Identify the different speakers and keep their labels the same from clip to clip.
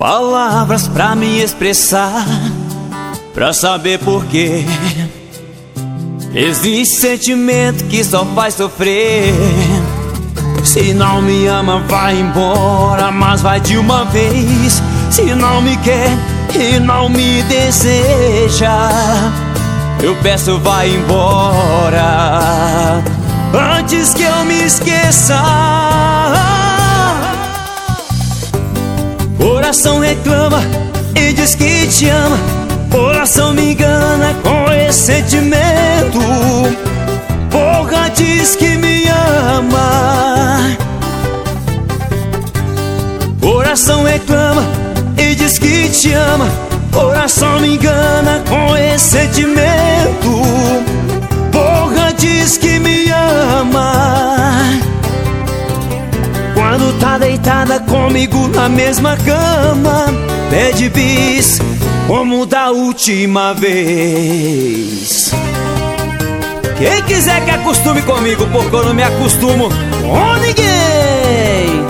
Speaker 1: palavras pra me expressar, pra saber porquê. Existe sentimento que só faz sofrer. Se não me ama, vai embora, mas vai de uma vez. Se não me quer e não me deseja, eu peço, vai embora. Antes que eu me esqueça. Coração reclama e diz que te ama. Coração me engana com esse sentimento. Porra diz que me ama. Coração reclama e diz que te ama. Coração me engana com esse sentimento. Deitada comigo na mesma cama, pede bis como da última vez. Quem quiser que acostume comigo, porque eu não me acostumo com ninguém.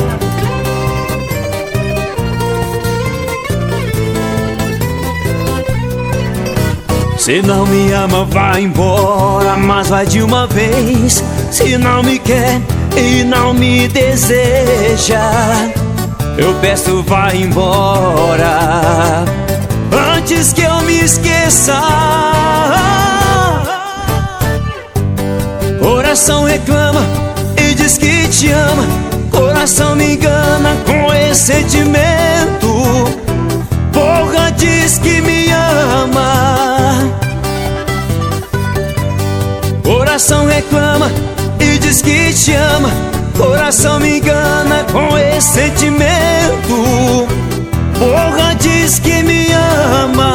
Speaker 1: Se não me ama, vai embora, mas vai de uma vez. Se não me quer e não me deseja, eu peço, vai embora. Antes que eu me esqueça. Coração reclama e diz que te ama. Coração me engana com esse sentimento. Porra diz que me ama. Coração reclama e diz que te ama. Coração me engana com esse sentimento. Porra diz que me ama.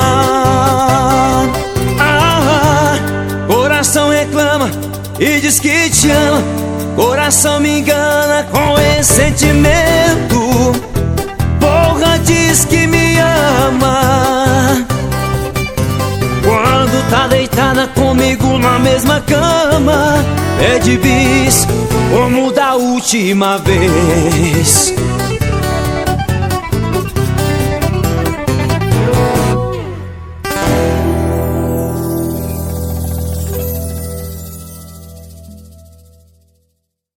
Speaker 1: Ah, coração reclama e diz que te ama. Coração me engana com esse sentimento. Tá deitada comigo na mesma cama, pede bis como da última vez.